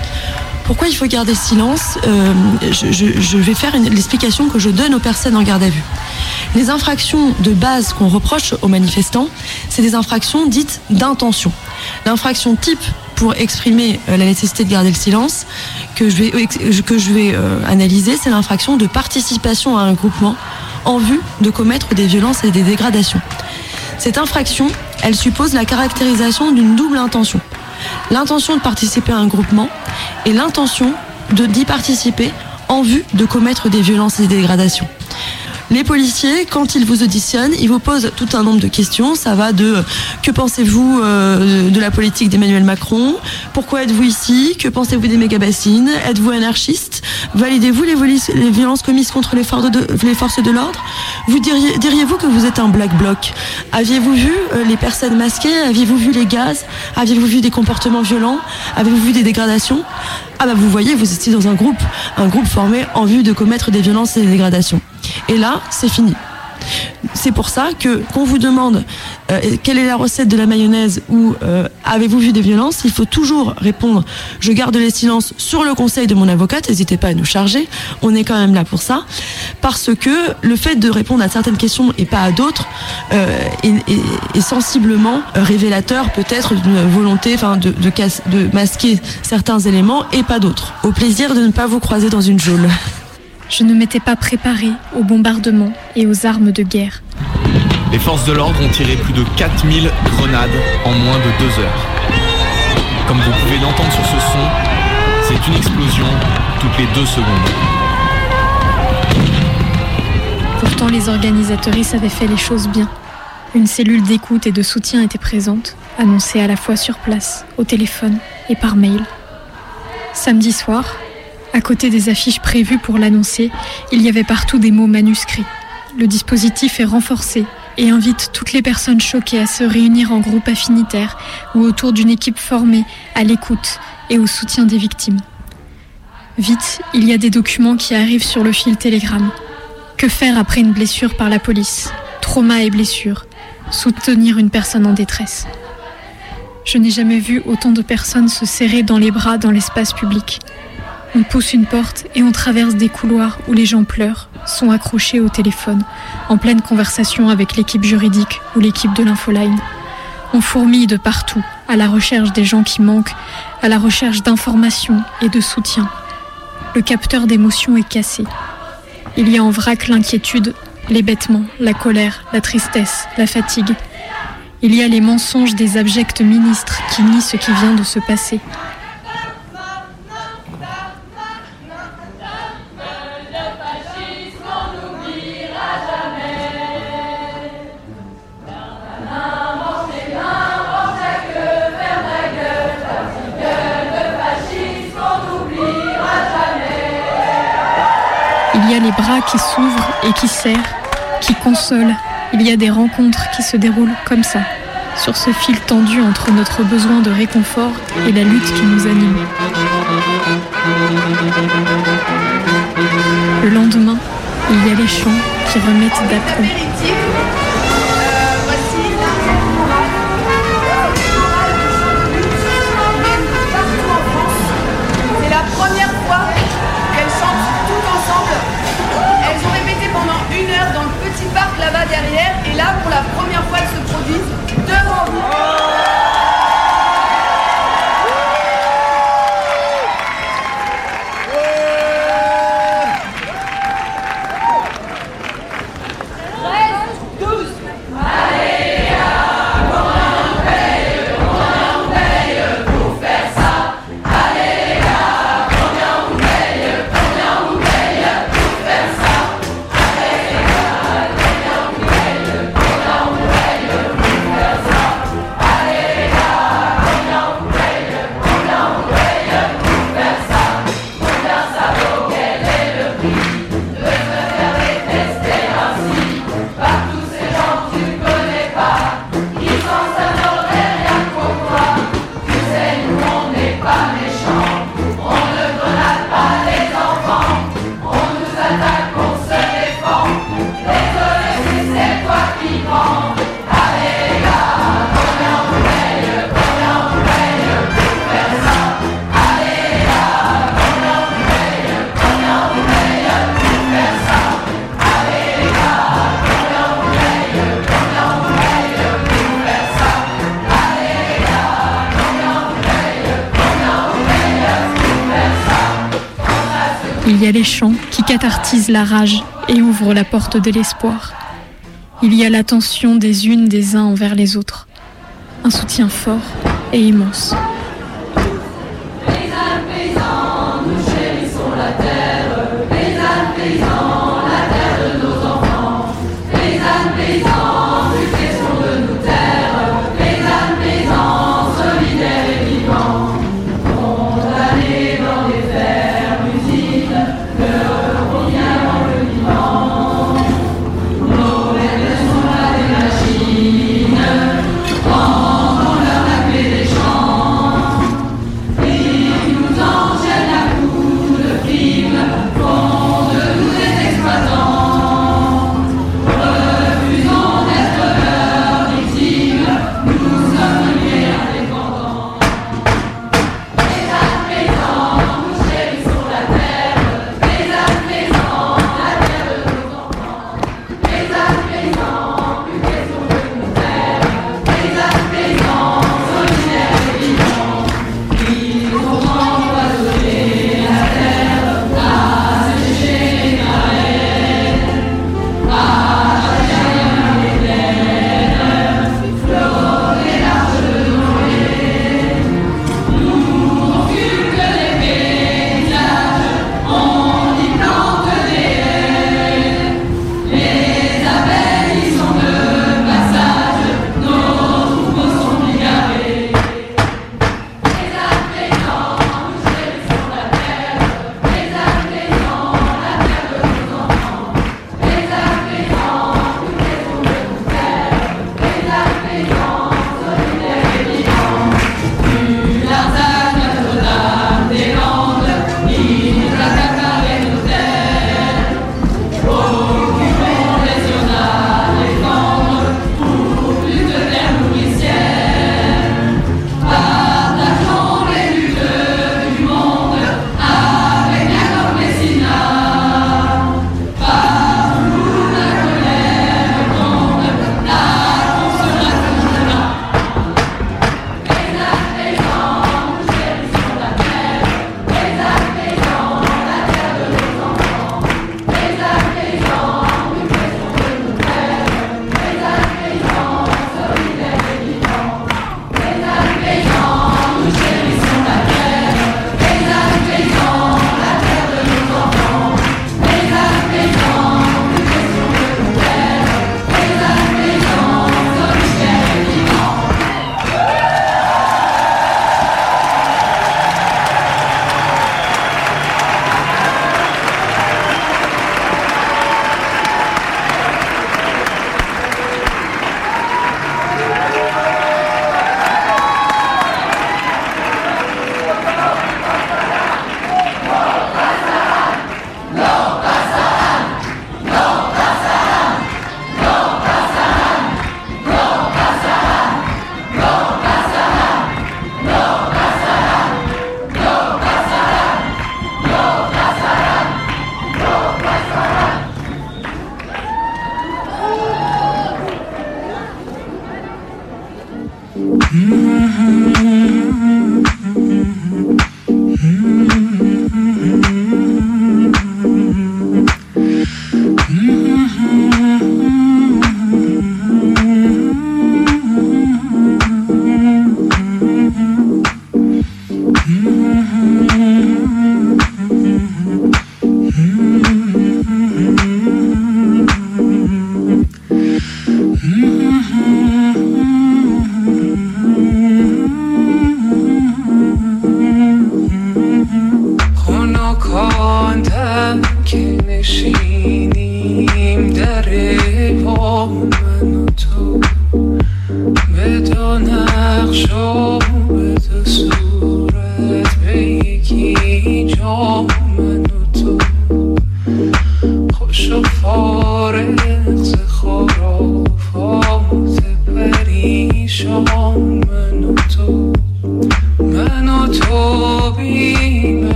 Pourquoi il faut garder le silence Euh, je, je- je vais faire l'explication que je donne aux personnes en garde à vue. Les infractions de base qu'on reproche aux manifestants, c'est des infractions dites d'intention. L'infraction type pour exprimer euh, la nécessité de garder le silence que je vais, que je vais euh, analyser, c'est l'infraction de participation à un groupement en vue de commettre des violences et des dégradations. Cette infraction, elle suppose la caractérisation d'une double intention. L'intention de participer à un groupement et l'intention d'y participer en vue de commettre des violences et des dégradations. Les policiers, quand ils vous auditionnent, ils vous posent tout un nombre de questions. Ça va de euh, que pensez-vous euh, de la politique d'Emmanuel Macron? Pourquoi êtes-vous ici? Que pensez-vous des méga-bassines? Êtes-vous anarchiste? Validez-vous les, violences commises contre les, forces de l'ordre? Vous diriez, diriez-vous que vous êtes un black bloc? Aviez-vous vu euh, les personnes masquées? Aviez-vous vu les gaz? Aviez-vous vu des comportements violents? Avez-vous vu des dégradations? Ah bah vous voyez, vous étiez dans un groupe, un groupe formé en vue de commettre des violences et des dégradations. Et là, c'est fini. C'est pour ça que qu'on vous demande euh, quelle est la recette de la mayonnaise ou euh, avez-vous vu des violences, il faut toujours répondre je garde les silences sur le conseil de mon avocate, n'hésitez pas à nous charger, on est quand même là pour ça, parce que le fait de répondre à certaines questions et pas à d'autres euh, est, sensiblement révélateur peut-être d'une volonté enfin, de, de, de masquer certains éléments et pas d'autres. Au plaisir de ne pas vous croiser dans une geôle.
Je ne m'étais pas préparée au bombardement et aux armes de guerre.
Les forces de l'ordre ont tiré plus de 4000 grenades en moins de deux heures. Comme vous pouvez l'entendre sur ce son, c'est une explosion toutes les deux secondes.
Pourtant, les organisateuristes avaient fait les choses bien. Une cellule d'écoute et de soutien était présente, annoncée à la fois sur place, au téléphone et par mail. Samedi soir, à côté des affiches prévues pour l'annoncer, il y avait partout des mots manuscrits. Le dispositif est renforcé et invite toutes les personnes choquées à se réunir en groupe affinitaire ou autour d'une équipe formée à l'écoute et au soutien des victimes. Vite, il y a des documents qui arrivent sur le fil Telegram. Que faire après une blessure par la police? Trauma et blessure. Soutenir une personne en détresse. Je n'ai jamais vu autant de personnes se serrer dans les bras dans l'espace public. On pousse une porte et on traverse des couloirs où les gens pleurent, sont accrochés au téléphone, en pleine conversation avec l'équipe juridique ou l'équipe de l'infoline. On fourmille de partout, à la recherche des gens qui manquent, à la recherche d'informations et de soutien. Le capteur d'émotions est cassé. Il y a en vrac l'inquiétude, l'hébétement, la colère, la tristesse, la fatigue. Il y a les mensonges des abjects ministres qui nient ce qui vient de se passer. Consolent. Il y a des rencontres qui se déroulent comme ça, sur ce fil tendu entre notre besoin de réconfort et la lutte qui nous anime. Le lendemain, il y a les chants qui remettent d'aplomb. Cathartisent la rage et ouvrent la porte de l'espoir. Il y a l'attention des unes des uns envers les autres. Un soutien fort et immense.